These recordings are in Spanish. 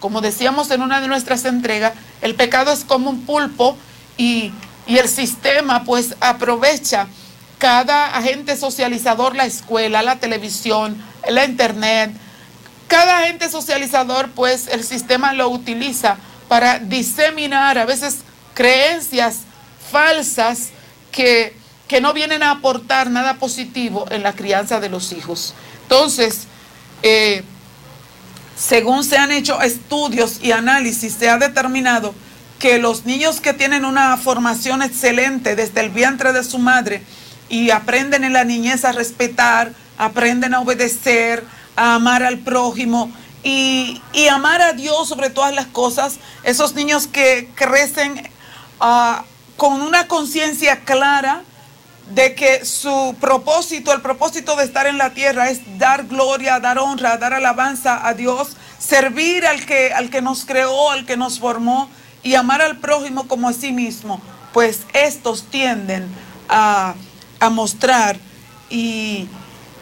como decíamos en una de nuestras entregas, el pecado es como un pulpo y, y el sistema pues aprovecha cada agente socializador, la escuela, la televisión, la internet, cada agente socializador pues el sistema lo utiliza para diseminar a veces creencias falsas que, que no vienen a aportar nada positivo en la crianza de los hijos. Entonces, eh, según se han hecho estudios y análisis, se ha determinado que los niños que tienen una formación excelente desde el vientre de su madre y aprenden en la niñez a respetar, aprenden a obedecer, a amar al prójimo y, amar a Dios sobre todas las cosas, esos niños que crecen ah, con una conciencia clara de que su propósito, el propósito de estar en la tierra es dar gloria, dar honra, dar alabanza a Dios, servir al que, al que nos creó, al que nos formó y amar al prójimo como a sí mismo, pues estos tienden a, mostrar y,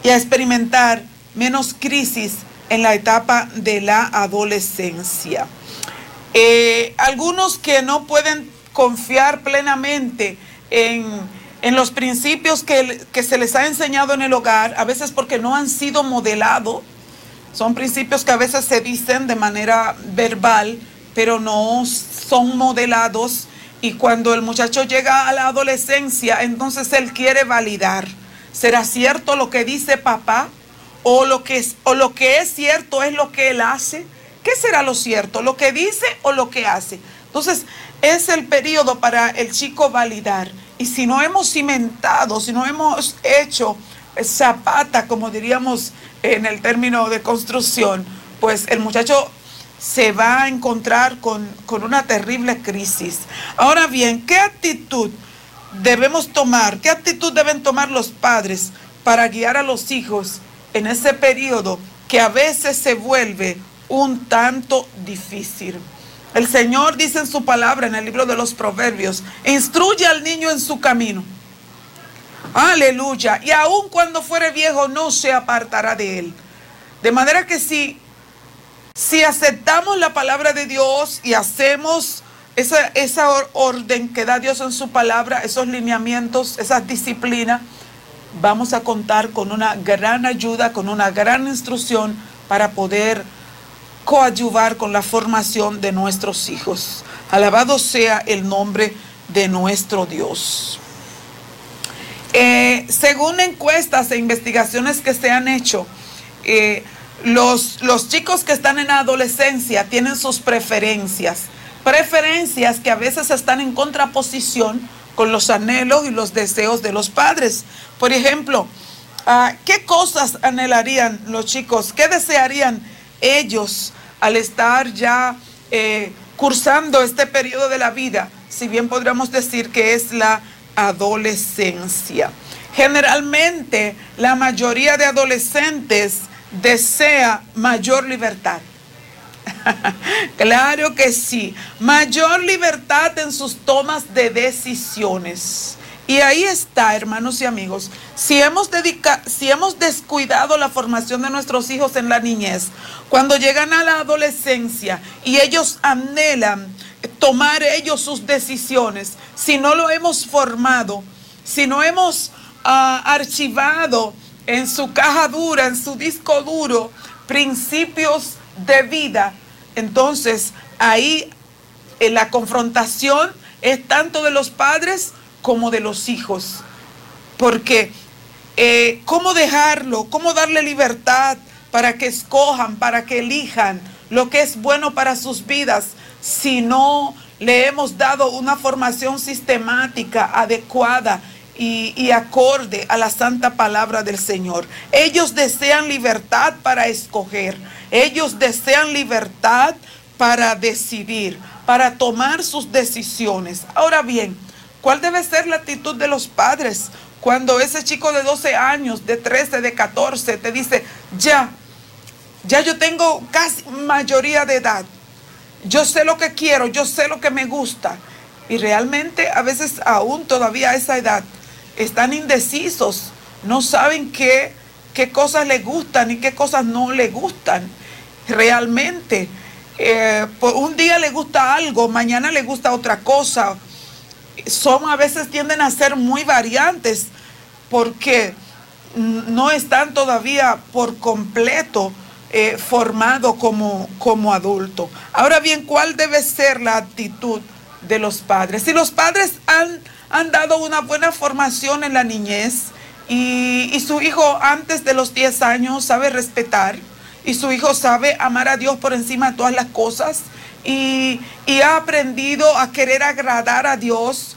a experimentar menos crisis en la etapa de la adolescencia. Eh, algunos que no pueden confiar plenamente en en los principios que, se les ha enseñado en el hogar, a veces porque no han sido modelados, son principios que a veces se dicen de manera verbal, pero no son modelados. Y cuando el muchacho llega a la adolescencia, entonces él quiere validar. ¿Será cierto lo que dice papá? ¿O lo que es, o lo que es cierto es lo que él hace? ¿Qué será lo cierto? ¿Lo que dice o lo que hace? Entonces, es el periodo para el chico validar. Y si no hemos cimentado, si no hemos hecho zapata, como diríamos en el término de construcción, pues el muchacho se va a encontrar con, una terrible crisis. Ahora bien, ¿qué actitud debemos tomar? ¿Qué actitud deben tomar los padres para guiar a los hijos en ese periodo que a veces se vuelve un tanto difícil? El Señor dice en su palabra en el libro de los Proverbios, instruye al niño en su camino. Aleluya. Y aun cuando fuere viejo no se apartará de él. De manera que si, si aceptamos la palabra de Dios y hacemos esa, esa orden que da Dios en su palabra, esos lineamientos, esas disciplinas, vamos a contar con una gran ayuda, con una gran instrucción para poder coadyuvar con la formación de nuestros hijos. Alabado sea el nombre de nuestro Dios. Eh, según encuestas e investigaciones que se han hecho, eh, los, los chicos que están en adolescencia tienen sus preferencias, preferencias que a veces están en contraposición con los anhelos y los deseos de los padres. Por ejemplo, ah, ¿qué cosas anhelarían los chicos? ¿Qué desearían ellos al estar ya eh, cursando este periodo de la vida, si bien podríamos decir que es la adolescencia. Generalmente la mayoría de adolescentes desea mayor libertad. claro que sí, mayor libertad en sus tomas de decisiones. Y ahí está, hermanos y amigos, si hemos, si hemos descuidado la formación de nuestros hijos en la niñez, cuando llegan a la adolescencia y ellos anhelan tomar ellos sus decisiones, si no lo hemos formado, si no hemos ah, archivado en su caja dura, en su disco duro, principios de vida, entonces ahí en la confrontación es tanto de los padres como de los hijos. Porque eh, cómo dejarlo, cómo darle libertad para que escojan, para que elijan lo que es bueno para sus vidas, si no le hemos dado una formación sistemática, adecuada y, y, acorde a la santa palabra del Señor. Ellos desean libertad para escoger, ellos desean libertad para decidir, para tomar sus decisiones. Ahora bien, ¿Cuál debe ser la actitud de los padres cuando ese chico de 12 años, de 13, de 14, te dice, ya, ya yo tengo casi mayoría de edad, yo sé lo que quiero, yo sé lo que me gusta? Y realmente a veces aún todavía a esa edad están indecisos, no saben qué, qué cosas les gustan y qué cosas no les gustan realmente. eh, un día le gusta algo, mañana le gusta otra cosa. Son a veces tienden a ser muy variantes porque no están todavía por completo eh, formado como, como adulto. Ahora bien, ¿cuál debe ser la actitud de los padres? Si los padres han, han dado una buena formación en la niñez y, y su hijo antes de los 10 años sabe respetar, y su hijo sabe amar a Dios por encima de todas las cosas y, ha aprendido a querer agradar a Dios,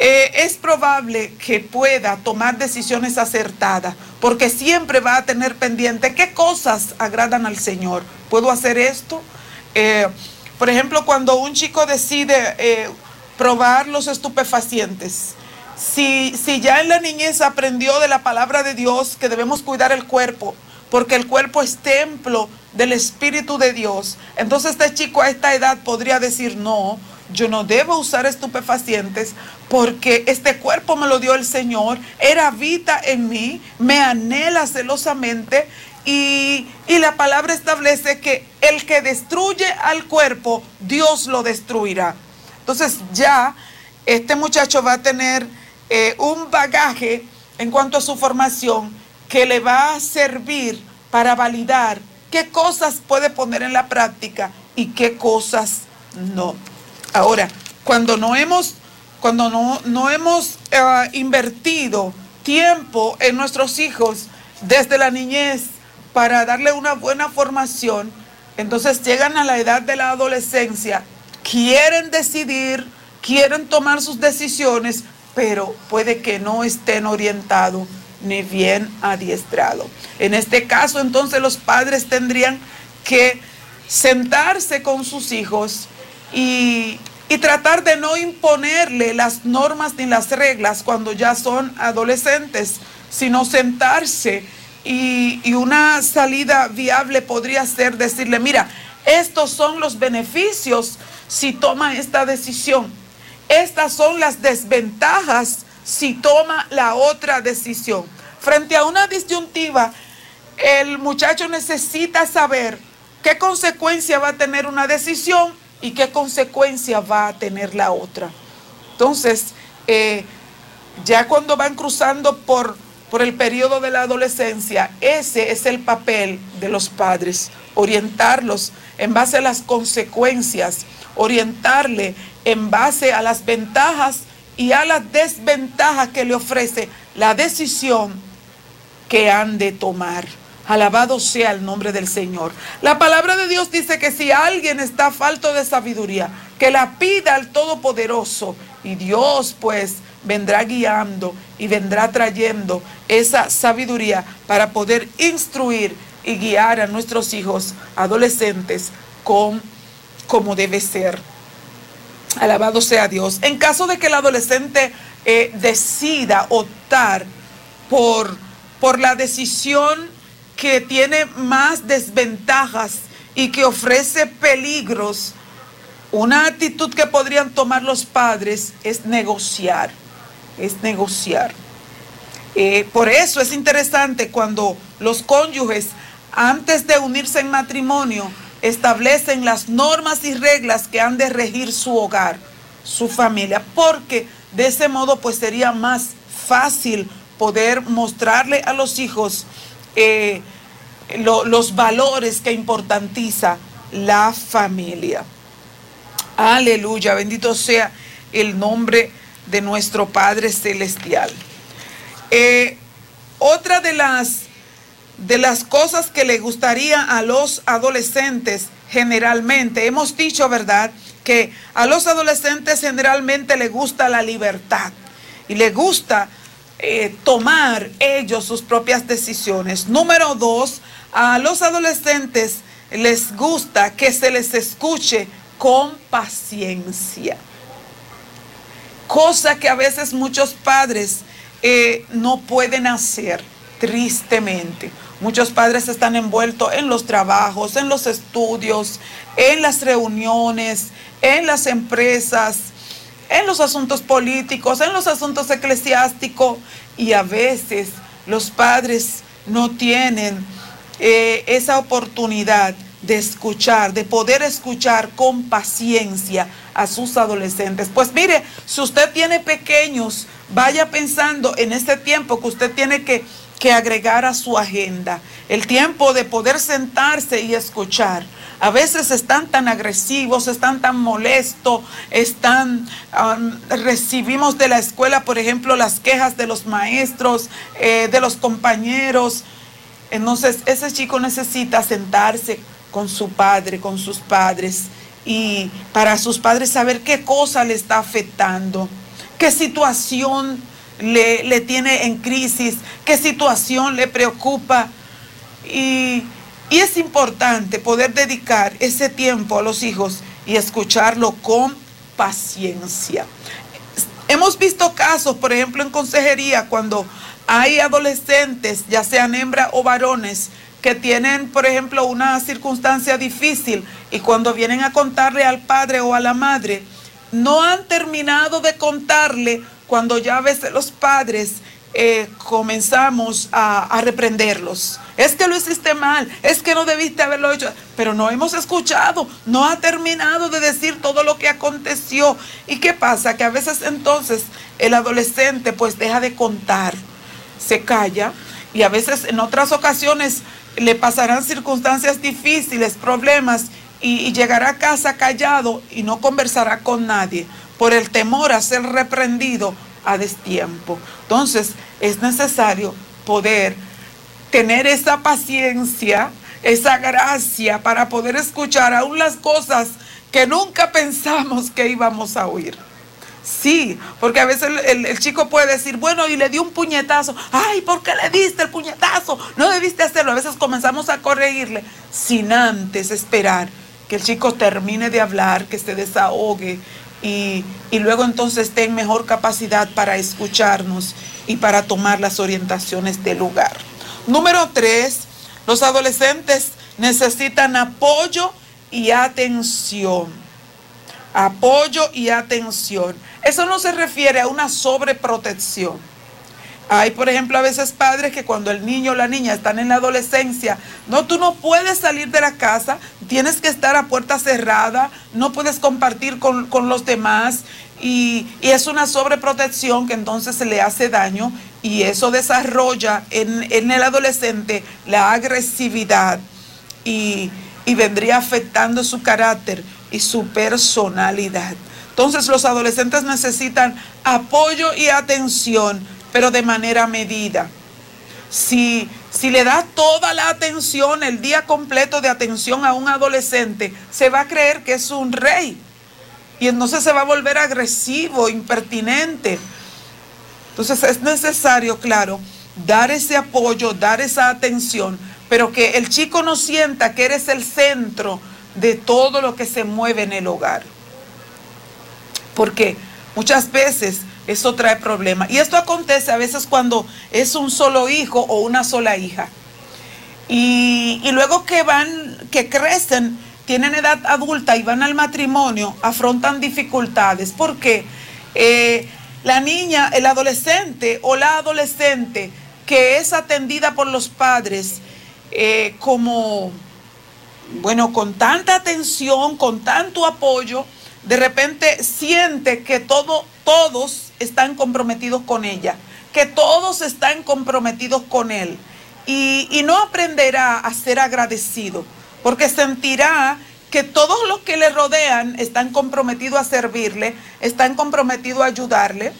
eh, es probable que pueda tomar decisiones acertadas, porque siempre va a tener pendiente qué cosas agradan al Señor. ¿Puedo hacer esto? Eh, por ejemplo, cuando un chico decide eh, probar los estupefacientes, si, si ya en la niñez aprendió de la palabra de Dios que debemos cuidar el cuerpo, porque el cuerpo es templo del Espíritu de Dios. Entonces este chico a esta edad podría decir, no, yo no debo usar estupefacientes porque este cuerpo me lo dio el Señor, Él habita en mí, me anhela celosamente y, y, la palabra establece que el que destruye al cuerpo, Dios lo destruirá. Entonces ya este muchacho va a tener eh, un bagaje en cuanto a su formación que le va a servir para validar qué cosas puede poner en la práctica y qué cosas no. Ahora, cuando no hemos, cuando no, no hemos eh, invertido tiempo en nuestros hijos desde la niñez para darle una buena formación, entonces llegan a la edad de la adolescencia, quieren decidir, quieren tomar sus decisiones, pero puede que no estén orientados ni bien adiestrado. En este caso, entonces los padres tendrían que sentarse con sus hijos y, tratar de no imponerle las normas ni las reglas cuando ya son adolescentes, sino sentarse y, y una salida viable podría ser decirle, mira, estos son los beneficios si toma esta decisión. Estas son las desventajas si toma la otra decisión. Frente a una disyuntiva, el muchacho necesita saber qué consecuencia va a tener una decisión y qué consecuencia va a tener la otra. Entonces, eh, ya cuando van cruzando por, por el periodo de la adolescencia, ese es el papel de los padres, orientarlos en base a las consecuencias, orientarle en base a las ventajas y a las desventajas que le ofrece la decisión que han de tomar. Alabado sea el nombre del Señor. La palabra de Dios dice que si alguien está falto de sabiduría, que la pida al Todopoderoso y Dios pues vendrá guiando y vendrá trayendo esa sabiduría para poder instruir y guiar a nuestros hijos adolescentes con como debe ser. Alabado sea Dios. En caso de que el adolescente eh, decida optar por, por la decisión que tiene más desventajas y que ofrece peligros, una actitud que podrían tomar los padres es negociar, es negociar. Eh, por eso es interesante cuando los cónyuges, antes de unirse en matrimonio, establecen las normas y reglas que han de regir su hogar, su familia, porque de ese modo pues sería más fácil poder mostrarle a los hijos eh, los valores que importantiza la familia. Aleluya, bendito sea el nombre de nuestro Padre Celestial. Eh, otra de las de las cosas que le gustaría a los adolescentes generalmente. Hemos dicho, ¿verdad?, que a los adolescentes generalmente les gusta la libertad y les gusta eh, tomar ellos sus propias decisiones. Número dos, a los adolescentes les gusta que se les escuche con paciencia. Cosa que a veces muchos padres eh, no pueden hacer, tristemente. Muchos padres están envueltos en los trabajos, en los estudios, en las reuniones, en las empresas, en los asuntos políticos, en los asuntos eclesiásticos y a veces los padres no tienen eh, esa oportunidad de escuchar, de poder escuchar con paciencia a sus adolescentes. Pues mire, si usted tiene pequeños, vaya pensando en este tiempo que usted tiene que, que agregar a su agenda, el tiempo de poder sentarse y escuchar. A veces están tan agresivos, están tan molestos, están, recibimos de la escuela, por ejemplo, las quejas de los maestros, eh, de los compañeros. Entonces, ese chico necesita sentarse con su padre, con sus padres, y para sus padres saber qué cosa le está afectando, qué situación le, le tiene en crisis, qué situación le preocupa. Y, y es importante poder dedicar ese tiempo a los hijos y escucharlo con paciencia. Hemos visto casos, por ejemplo, en consejería, cuando hay adolescentes, ya sean hembras o varones, que tienen, por ejemplo, una circunstancia difícil y cuando vienen a contarle al padre o a la madre, no han terminado de contarle cuando ya a veces los padres eh, comenzamos a, reprenderlos. Es que lo hiciste mal, es que no debiste haberlo hecho, pero no hemos escuchado, no ha terminado de decir todo lo que aconteció. ¿Y qué pasa? Que a veces entonces el adolescente pues deja de contar, se calla y a veces en otras ocasiones le pasarán circunstancias difíciles, problemas, y, llegará a casa callado y no conversará con nadie por el temor a ser reprendido a destiempo. Entonces es necesario poder tener esa paciencia, esa gracia para poder escuchar aún las cosas que nunca pensamos que íbamos a oír. Sí, porque a veces el, chico puede decir, bueno, y le dio un puñetazo. Ay, ¿por qué le diste el puñetazo? No debiste hacerlo. A veces comenzamos a corregirle sin antes esperar que el chico termine de hablar, que se desahogue y, y luego entonces esté en mejor capacidad para escucharnos y para tomar las orientaciones del lugar. Número tres, los adolescentes necesitan apoyo y atención. Apoyo y atención. Eso no se refiere a una sobreprotección. Hay, por ejemplo, a veces padres que cuando el niño o la niña están en la adolescencia, no, tú no puedes salir de la casa, tienes que estar a puerta cerrada, no puedes compartir con, los demás y, es una sobreprotección que entonces se le hace daño y eso desarrolla en, el adolescente la agresividad y, y vendría afectando su carácter y su personalidad. Entonces los adolescentes necesitan apoyo y atención, pero de manera medida. Si, si le da toda la atención, el día completo de atención a un adolescente, se va a creer que es un rey. Y entonces se va a volver agresivo, impertinente. Entonces es necesario, claro, dar ese apoyo, dar esa atención, pero que el chico no sienta que eres el centro de todo lo que se mueve en el hogar porque muchas veces eso trae problemas. Y esto acontece a veces cuando es un solo hijo o una sola hija. Y, luego que van, que crecen, tienen edad adulta y van al matrimonio, afrontan dificultades. Porque eh, la niña, el adolescente o la adolescente que es atendida por los padres eh, como, bueno, con tanta atención, con tanto apoyo, de repente siente que todo, todos están comprometidos con ella, que todos están comprometidos con él. Y, no aprenderá a ser agradecido, porque sentirá que todos los que le rodean están comprometidos a servirle, están comprometidos a ayudarle.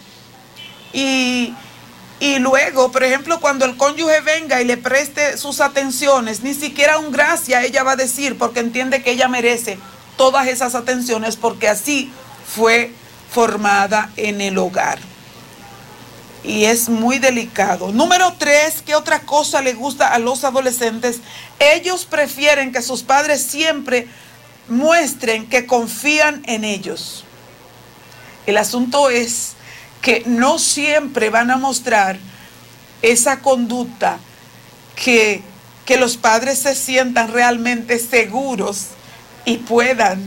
Y, y luego, por ejemplo, cuando el cónyuge venga y le preste sus atenciones, ni siquiera un gracia ella va a decir porque entiende que ella merece todas esas atenciones porque así fue formada en el hogar. Y es muy delicado. Número tres, ¿qué otra cosa le gusta a los adolescentes? Ellos prefieren que sus padres siempre muestren que confían en ellos. El asunto es que no siempre van a mostrar esa conducta que, que los padres se sientan realmente seguros y puedan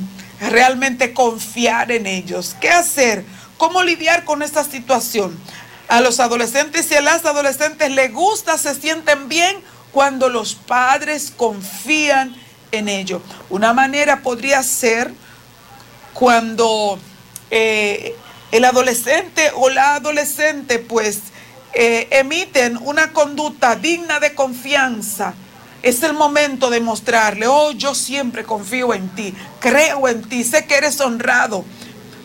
realmente confiar en ellos. ¿Qué hacer? ¿Cómo lidiar con esta situación? A los adolescentes y a las adolescentes les gusta, se sienten bien cuando los padres confían en ello. Una manera podría ser cuando eh, el adolescente o la adolescente pues eh, emiten una conducta digna de confianza, es el momento de mostrarle, oh, yo siempre confío en ti, creo en ti, sé que eres honrado.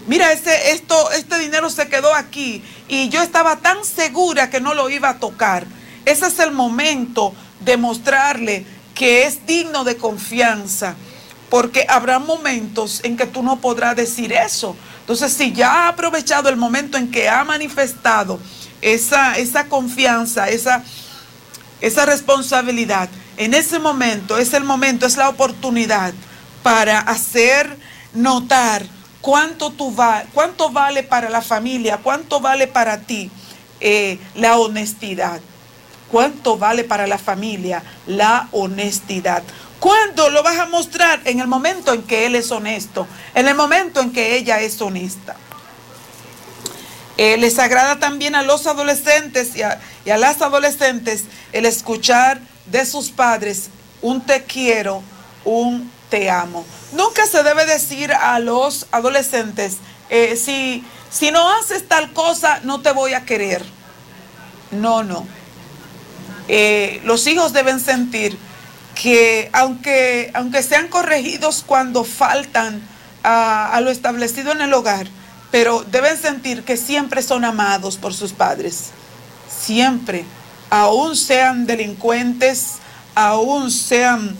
Mira, ese, esto, este dinero se quedó aquí y yo estaba tan segura que no lo iba a tocar. Ese es el momento de mostrarle que es digno de confianza, porque habrá momentos en que tú no podrás decir eso. Entonces, si ya ha aprovechado el momento en que ha manifestado esa, esa confianza, esa, esa responsabilidad, en ese momento, es el momento, es la oportunidad para hacer notar cuánto, cuánto vale para la familia, cuánto vale para ti eh, la honestidad. ¿Cuánto vale para la familia la honestidad? ¿Cuándo lo vas a mostrar? En el momento en que él es honesto, en el momento en que ella es honesta. Eh, les agrada también a los adolescentes y a, las adolescentes el escuchar de sus padres un te quiero, un te amo. Nunca se debe decir a los adolescentes, eh, si, si no haces tal cosa, no te voy a querer. No, no. Eh, los hijos deben sentir que aunque, aunque sean corregidos cuando faltan a lo establecido en el hogar, pero deben sentir que siempre son amados por sus padres. Siempre. Aún sean delincuentes, aún sean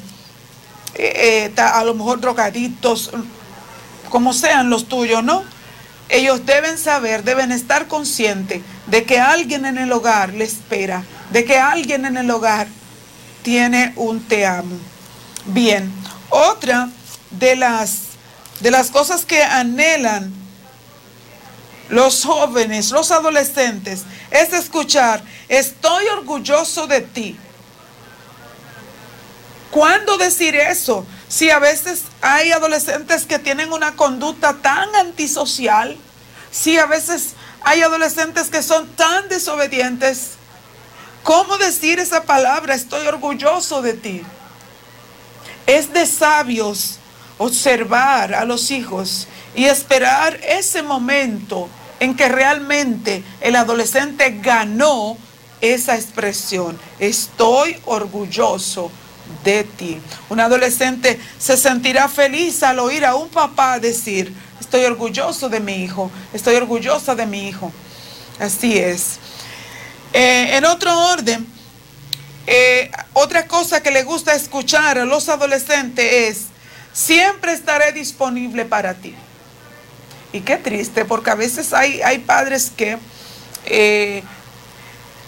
eh, eh, a lo mejor drogadictos, como sean los tuyos, ¿no? Ellos deben saber, deben estar conscientes de que alguien en el hogar le espera, de que alguien en el hogar tiene un te amo. Bien, otra de las, de las cosas que anhelan los jóvenes, los adolescentes, es escuchar, estoy orgulloso de ti. ¿Cuándo decir eso? Si a veces hay adolescentes que tienen una conducta tan antisocial, si a veces hay adolescentes que son tan desobedientes, ¿cómo decir esa palabra? Estoy orgulloso de ti. Es de sabios observar a los hijos y esperar ese momento en que realmente el adolescente ganó esa expresión. Estoy orgulloso de ti. Un adolescente se sentirá feliz al oír a un papá decir, estoy orgulloso de mi hijo, estoy orgullosa de mi hijo. Así es. Eh, en otro orden, eh, otra cosa que le gusta escuchar a los adolescentes es, siempre estaré disponible para ti. Y qué triste, porque a veces hay, hay padres que eh,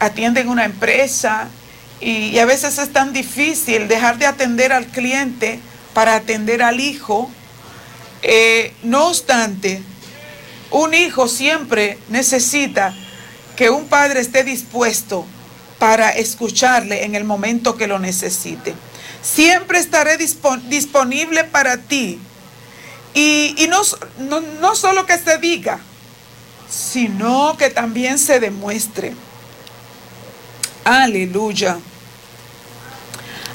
atienden una empresa y, a veces es tan difícil dejar de atender al cliente para atender al hijo. Eh, no obstante, un hijo siempre necesita que un padre esté dispuesto para escucharle en el momento que lo necesite. Siempre estaré disponible para ti. Y, no, no, no solo que se diga, sino que también se demuestre. Aleluya.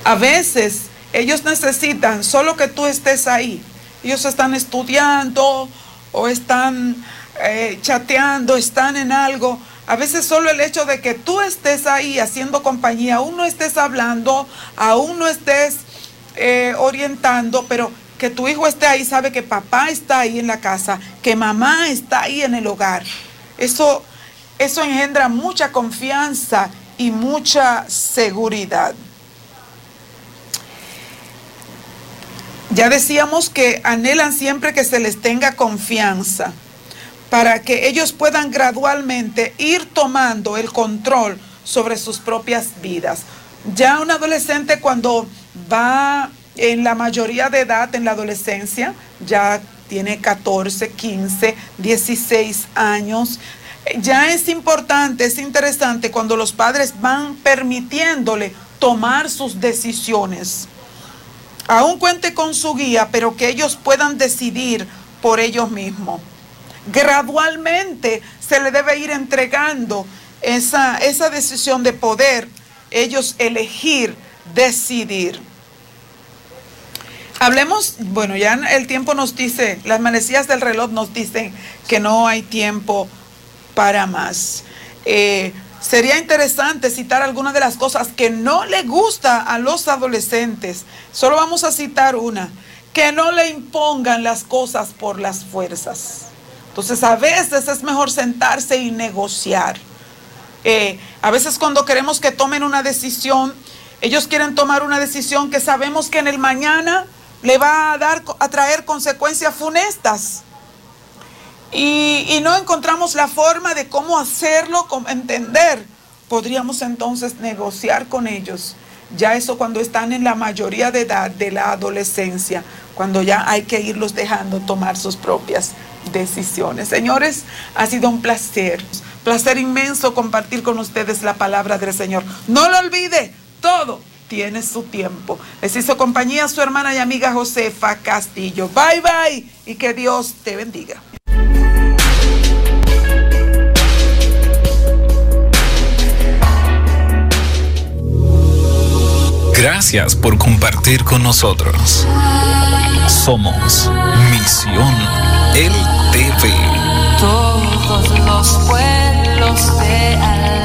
A veces ellos necesitan solo que tú estés ahí. Ellos están estudiando o están eh, chateando, están en algo. A veces solo el hecho de que tú estés ahí haciendo compañía, aún no estés hablando, aún no estés eh, orientando, pero que tu hijo esté ahí, sabe que papá está ahí en la casa, que mamá está ahí en el hogar. Eso, eso engendra mucha confianza y mucha seguridad. Ya decíamos que anhelan siempre que se les tenga confianza para que ellos puedan gradualmente ir tomando el control sobre sus propias vidas. Ya un adolescente cuando va en la mayoría de edad, en la adolescencia, ya tiene 14, 15, 16 años, ya es importante, es interesante cuando los padres van permitiéndole tomar sus decisiones. Aún cuente con su guía, pero que ellos puedan decidir por ellos mismos. Gradualmente se le debe ir entregando esa, esa decisión de poder ellos elegir, decidir. Hablemos, bueno, ya el tiempo nos dice, las manecillas del reloj nos dicen que no hay tiempo para más. Eh, sería interesante citar algunas de las cosas que no le gusta a los adolescentes. Solo vamos a citar una, que no le impongan las cosas por las fuerzas. Entonces a veces es mejor sentarse y negociar. Eh, a veces cuando queremos que tomen una decisión, ellos quieren tomar una decisión que sabemos que en el mañana le va a dar a traer consecuencias funestas. Y, no encontramos la forma de cómo hacerlo, cómo entender. Podríamos entonces negociar con ellos. Ya eso cuando están en la mayoría de edad de la adolescencia, cuando ya hay que irlos dejando tomar sus propias decisiones. Señores, ha sido un placer, placer inmenso compartir con ustedes la palabra del Señor. No lo olvide, todo tiene su tiempo. Les hizo compañía su hermana y amiga Josefa Castillo. Bye bye y que Dios te bendiga. Gracias por compartir con nosotros. Somos Misión LTV. Todos los pueblos de.